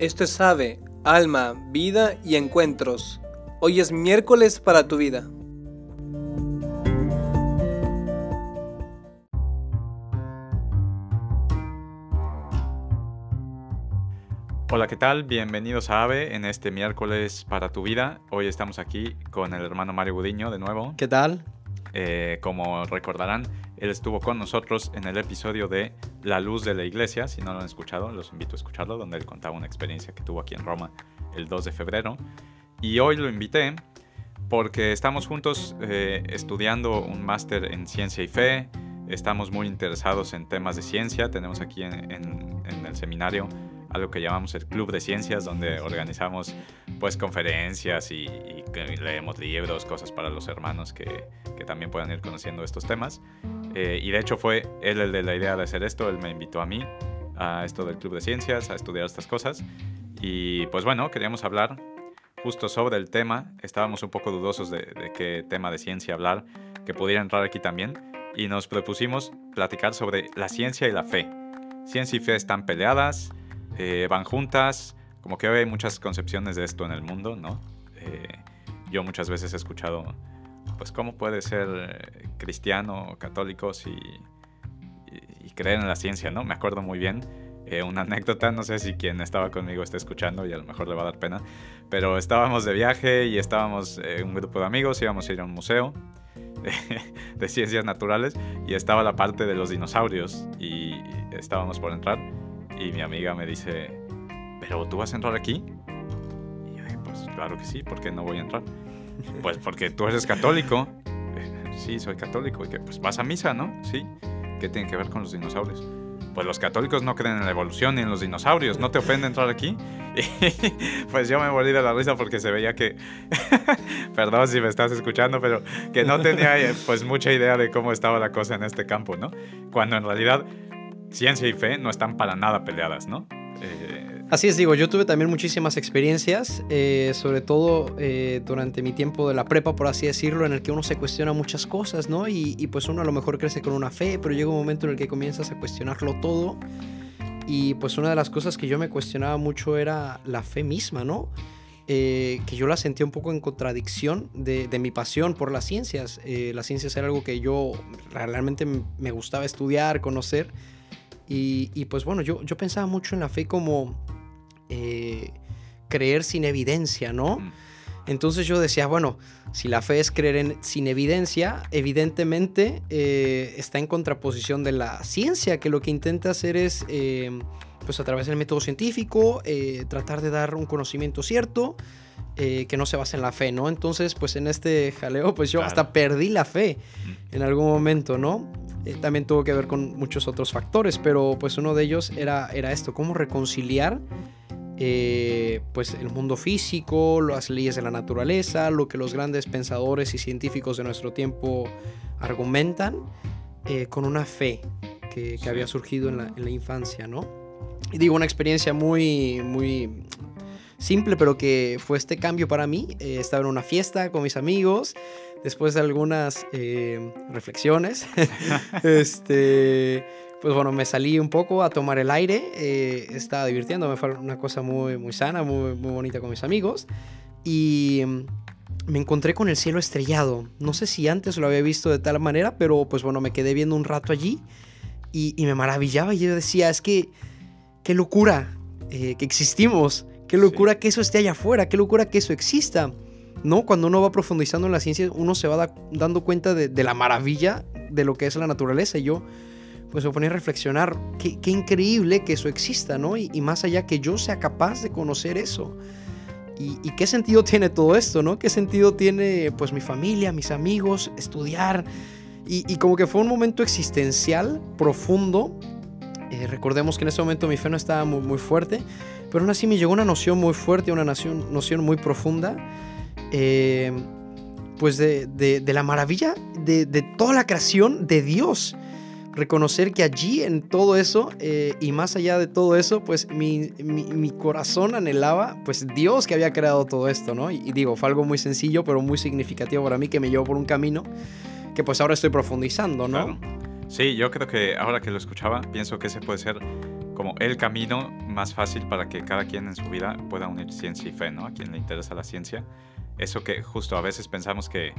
Esto es Ave, Alma, Vida y Encuentros. Hoy es miércoles para tu vida. Hola, ¿qué tal? Bienvenidos a AVE en este miércoles para tu vida. Hoy estamos aquí con el hermano Mario Budiño de nuevo. ¿Qué tal? Eh, como recordarán, él estuvo con nosotros en el episodio de La Luz de la Iglesia. Si no lo han escuchado, los invito a escucharlo, donde él contaba una experiencia que tuvo aquí en Roma el 2 de febrero. Y hoy lo invité porque estamos juntos eh, estudiando un máster en ciencia y fe. Estamos muy interesados en temas de ciencia. Tenemos aquí en, en el seminario algo que llamamos el Club de Ciencias, donde organizamos pues conferencias y, leemos libros, cosas para los hermanos que, que también puedan ir conociendo estos temas. Eh, y de hecho fue él el de la idea de hacer esto, él me invitó a mí a esto del Club de Ciencias, a estudiar estas cosas. Y pues bueno, queríamos hablar justo sobre el tema. Estábamos un poco dudosos de, de qué tema de ciencia hablar, que pudiera entrar aquí también. Y nos propusimos platicar sobre la ciencia y la fe. Ciencia y fe están peleadas, eh, van juntas, como que hay muchas concepciones de esto en el mundo, ¿no? Eh, yo muchas veces he escuchado, pues, ¿cómo puede ser eh, cristiano, católico y, y, creer en la ciencia, ¿no? Me acuerdo muy bien una anécdota, no sé si quien estaba conmigo está escuchando y a lo mejor le va a dar pena, pero estábamos de viaje y estábamos un grupo de amigos, íbamos a ir a un museo de ciencias naturales y estaba la parte de los dinosaurios y estábamos por entrar y mi amiga me dice, ¿pero tú vas a entrar aquí? Y yo dije, pues claro que sí, ¿por qué no voy a entrar? pues porque tú eres católico. sí, soy católico. Y que pues vas a misa, ¿no? Sí. ¿Qué tiene que ver con los dinosaurios? Pues los católicos no creen en la evolución ni en los dinosaurios. ¿No te ofende entrar aquí? Y pues yo me morí de la risa porque se veía que, perdón si me estás escuchando, pero que no tenía pues mucha idea de cómo estaba la cosa en este campo, ¿no? Cuando en realidad ciencia y fe no están para nada peleadas, ¿no? Eh, Así es, digo, yo tuve también muchísimas experiencias, eh, sobre todo eh, durante mi tiempo de la prepa, por así decirlo, en el que uno se cuestiona muchas cosas, ¿no? Y, y, pues uno a lo mejor crece con una fe, pero llega un momento en el que comienzas a cuestionarlo todo. Y pues una de las cosas que yo me cuestionaba mucho era la fe misma, ¿no? que yo la sentía un poco en contradicción de, de mi pasión por las ciencias. las ciencias era algo que yo realmente me gustaba estudiar, conocer y, pues bueno, yo, yo pensaba mucho en la fe como eh, creer sin evidencia, ¿no? Entonces yo decía, bueno, si la fe es creer en, sin evidencia, evidentemente eh, está en contraposición de la ciencia, que lo que intenta hacer es, eh, pues a través del método científico, tratar de dar un conocimiento cierto, que no se basa en la fe, ¿no? Entonces, pues en este jaleo, pues yo hasta perdí la fe en algún momento, ¿no? Eh, también tuvo que ver con muchos otros factores, pero pues uno de ellos era, era esto, cómo reconciliar eh, pues el mundo físico, las leyes de la naturaleza, lo que los grandes pensadores y científicos de nuestro tiempo argumentan, eh, con una fe que, que había surgido en la, en la, infancia, ¿no? Y digo, una experiencia muy, muy simple, pero que fue este cambio para mí. estaba en una fiesta con mis amigos después de algunas eh, reflexiones, este, pues bueno, me salí un poco a tomar el aire, eh, estaba divirtiéndome, fue una cosa muy, muy sana, muy, muy bonita con mis amigos, y me encontré con el cielo estrellado. No sé si antes lo había visto de tal manera, pero pues bueno, me quedé viendo un rato allí y, me maravillaba y yo decía, es que, qué locura eh, que existimos, qué locura que eso esté allá afuera, qué locura que eso exista. ¿No? Cuando uno va profundizando en la ciencia, uno se va dando cuenta de, la maravilla de lo que es la naturaleza. Y yo, pues me ponía a reflexionar, qué, increíble que eso exista, ¿no? Y, más allá que yo sea capaz de conocer eso. Y, qué sentido tiene todo esto, ¿no? ¿Qué sentido tiene, pues, mi familia, mis amigos, estudiar? Y, como que fue un momento existencial, profundo. Eh, recordemos que en ese momento mi fe no estaba muy, muy fuerte, pero aún así me llegó una noción muy fuerte, una noción, noción muy profunda eh, pues de, la maravilla de, toda la creación de Dios. Reconocer que allí en todo eso eh, y más allá de todo eso, pues mi, corazón anhelaba pues Dios que había creado todo esto, ¿no? Y, digo, fue algo muy sencillo pero muy significativo para mí que me llevó por un camino que pues ahora estoy profundizando, ¿no? Sí, yo creo que ahora que lo escuchaba, pienso que ese puede ser como el camino más fácil para que cada quien en su vida pueda unir ciencia y fe, ¿no? A quien le interesa la ciencia. Eso que justo a veces pensamos que,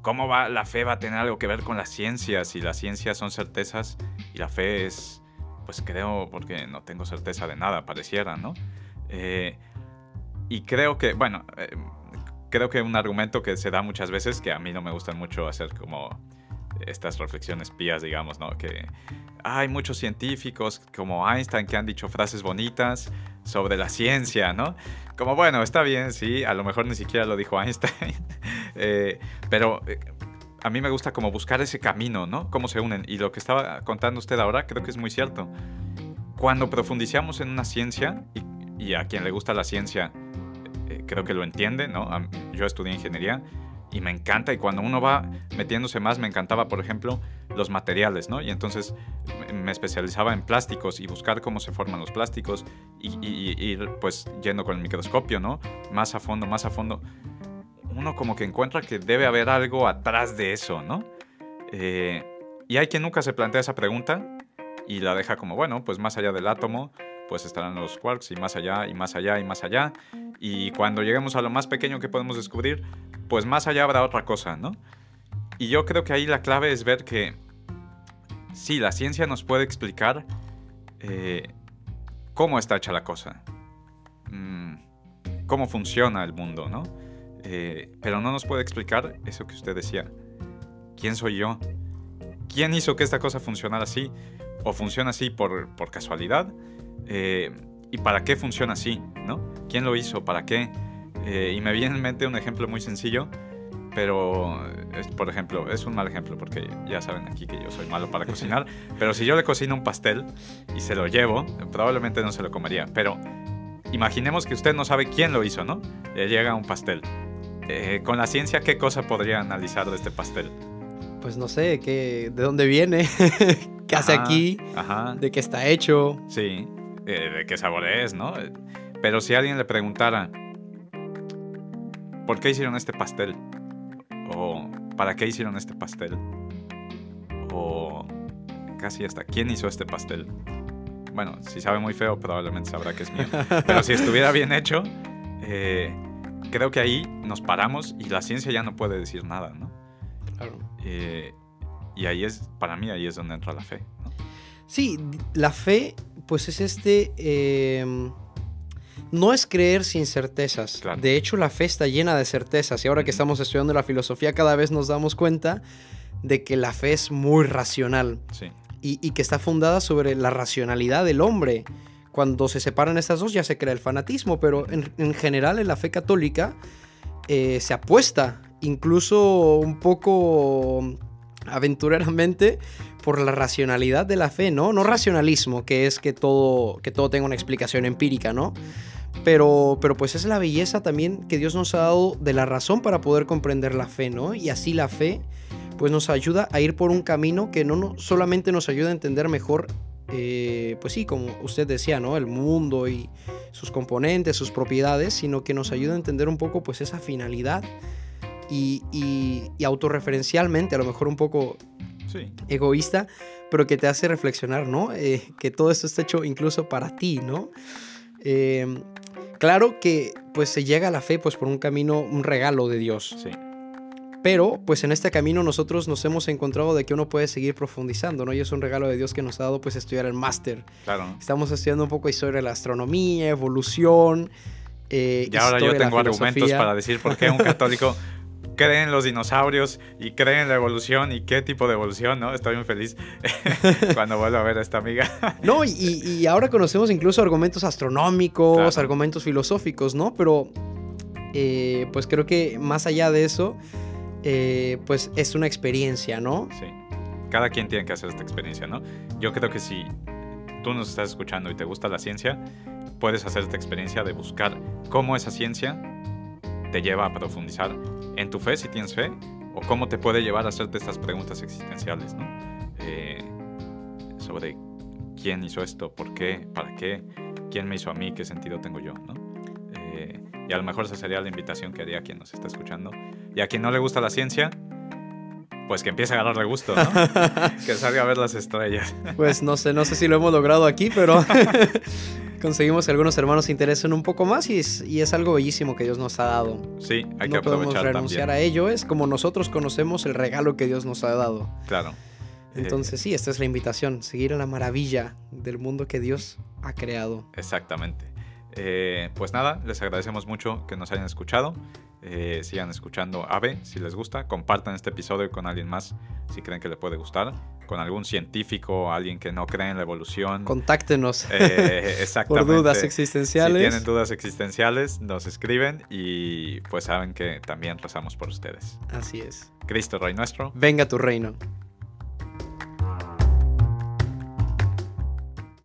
¿cómo va la fe va a tener algo que ver con la ciencia? Si la ciencia son certezas y la fe es, pues creo, porque no tengo certeza de nada, pareciera, ¿no? Eh, y creo que, bueno, eh, creo que un argumento que se da muchas veces, que a mí no me gustan mucho hacer como estas reflexiones pías, digamos, ¿no? Que hay muchos científicos como Einstein que han dicho frases bonitas sobre la ciencia, ¿no? Como, bueno, está bien, sí, a lo mejor ni siquiera lo dijo Einstein, eh, pero eh, a mí me gusta como buscar ese camino, ¿no? Cómo se unen. Y lo que estaba contando usted ahora creo que es muy cierto. Cuando profundizamos en una ciencia, y, a quien le gusta la ciencia, eh, creo que lo entiende, ¿no? Yo estudié ingeniería y me encanta y cuando uno va metiéndose más me encantaba por ejemplo los materiales no y entonces me especializaba en plásticos y buscar cómo se forman los plásticos y, ir pues yendo con el microscopio no más a fondo más a fondo. Uno como que encuentra que debe haber algo atrás de eso no eh, y hay quien nunca se plantea esa pregunta y la deja como bueno pues más allá del átomo pues estarán los quarks y más allá y más allá y más allá. Y cuando lleguemos a lo más pequeño que podemos descubrir, pues más allá habrá otra cosa, ¿no? Y yo creo que ahí la clave es ver que sí, la ciencia nos puede explicar eh, cómo está hecha la cosa, mm, cómo funciona el mundo, ¿no? Eh, pero no nos puede explicar eso que usted decía. ¿Quién soy yo? ¿Quién hizo que esta cosa funcionara así? ¿O funciona así por, por casualidad? Eh, ¿Y para qué funciona así? ¿no? ¿Quién lo hizo? ¿Para qué? Y me viene en mente un ejemplo muy sencillo, pero, es, por ejemplo, es un mal ejemplo porque ya saben aquí que yo soy malo para cocinar, pero si yo le cocino un pastel y se lo llevo, probablemente no se lo comería, pero imaginemos que usted no sabe quién lo hizo, ¿no? Le llega un pastel. Eh, con la ciencia, ¿qué cosa podría analizar de este pastel? Pues no sé, ¿qué, ¿de dónde viene? ¿Qué hace aquí? ¿De qué está hecho? Sí. Eh, de qué sabor es, ¿no? Pero si alguien le preguntara, ¿por qué hicieron este pastel? O ¿para qué hicieron este pastel? O casi hasta ¿quién hizo este pastel? Bueno, si sabe muy feo, probablemente sabrá que es mío. Pero si estuviera bien hecho, eh, creo que ahí nos paramos y la ciencia ya no puede decir nada, ¿no? Claro. Eh, y ahí es, para mí, ahí es donde entra la fe. ¿no? Sí, la fe pues es este... Em, no es creer sin certezas. De hecho, la fe está llena de certezas. Y ahora que estamos estudiando la filosofía, cada vez nos damos cuenta de que la fe es muy racional. Y, que está fundada sobre la racionalidad del hombre. Cuando se separan estas dos ya se crea el fanatismo, pero en, general en la fe católica eh, se apuesta, incluso un poco aventureramente, por la racionalidad de la fe, ¿no? No racionalismo, que es que todo, que todo tenga una explicación empírica, ¿no? Pero, pero pues es la belleza también que Dios nos ha dado de la razón para poder comprender la fe, ¿no? Y así la fe pues nos ayuda a ir por un camino que no, solamente nos ayuda a entender mejor, eh, pues sí, como usted decía, ¿no? El mundo y sus componentes, sus propiedades, sino que nos ayuda a entender un poco pues esa finalidad y, y, y autorreferencialmente, a lo mejor un poco egoísta, pero que te hace reflexionar, ¿no? Eh, que todo esto está hecho incluso para ti, ¿no? Em, claro que pues se llega a la fe pues por un camino, un regalo de Dios. Sí. Pero pues en este camino nosotros nos hemos encontrado de que uno puede seguir profundizando, ¿no? Y es un regalo de Dios que nos ha dado pues estudiar el máster. Claro. Estamos estudiando un poco historia de la astronomía, evolución. Eh, y ahora yo tengo argumentos para decir por qué un católico creen en los dinosaurios y creen en la evolución y qué tipo de evolución, ¿no? Estoy muy feliz cuando vuelvo a ver a esta amiga. no, y, ahora conocemos incluso argumentos astronómicos, argumentos filosóficos, ¿no? Pero eh, pues creo que más allá de eso, eh, pues es una experiencia, ¿no? Sí. Cada quien tiene que hacer esta experiencia, ¿no? Yo creo que si tú nos estás escuchando y te gusta la ciencia, puedes hacer esta experiencia de buscar cómo esa ciencia te lleva a profundizar en tu fe, si tienes fe, o cómo te puede llevar a hacerte estas preguntas existenciales, ¿no? Eh, sobre quién hizo esto, por qué, para qué, quién me hizo a mí, qué sentido tengo yo, ¿no? Eh, y a lo mejor esa sería la invitación que haría a quien nos está escuchando. Y a quien no le gusta la ciencia, pues que empiece a agarrarle gusto, ¿no? que salga a ver las estrellas. Pues no sé, no sé si lo hemos logrado aquí, pero conseguimos que algunos hermanos se interesen un poco más y es, y es algo bellísimo que Dios nos ha dado. Sí, hay que no podemos aprovechar renunciar también. a ello, es como nosotros conocemos el regalo que Dios nos ha dado. Claro. Eh, Entonces sí, esta es la invitación, seguir en la maravilla del mundo que Dios ha creado. Exactamente. Eh, pues nada, les agradecemos mucho que nos hayan escuchado. Eh, sigan escuchando AVE si les gusta. Compartan este episodio con alguien más si creen que le puede gustar. Con algún científico, alguien que no cree en la evolución. Contáctenos Eh, exactamente. por dudas Si existenciales. tienen dudas existenciales, nos escriben y pues saben que también rezamos por ustedes. Así es. Cristo Rey nuestro. Venga tu reino.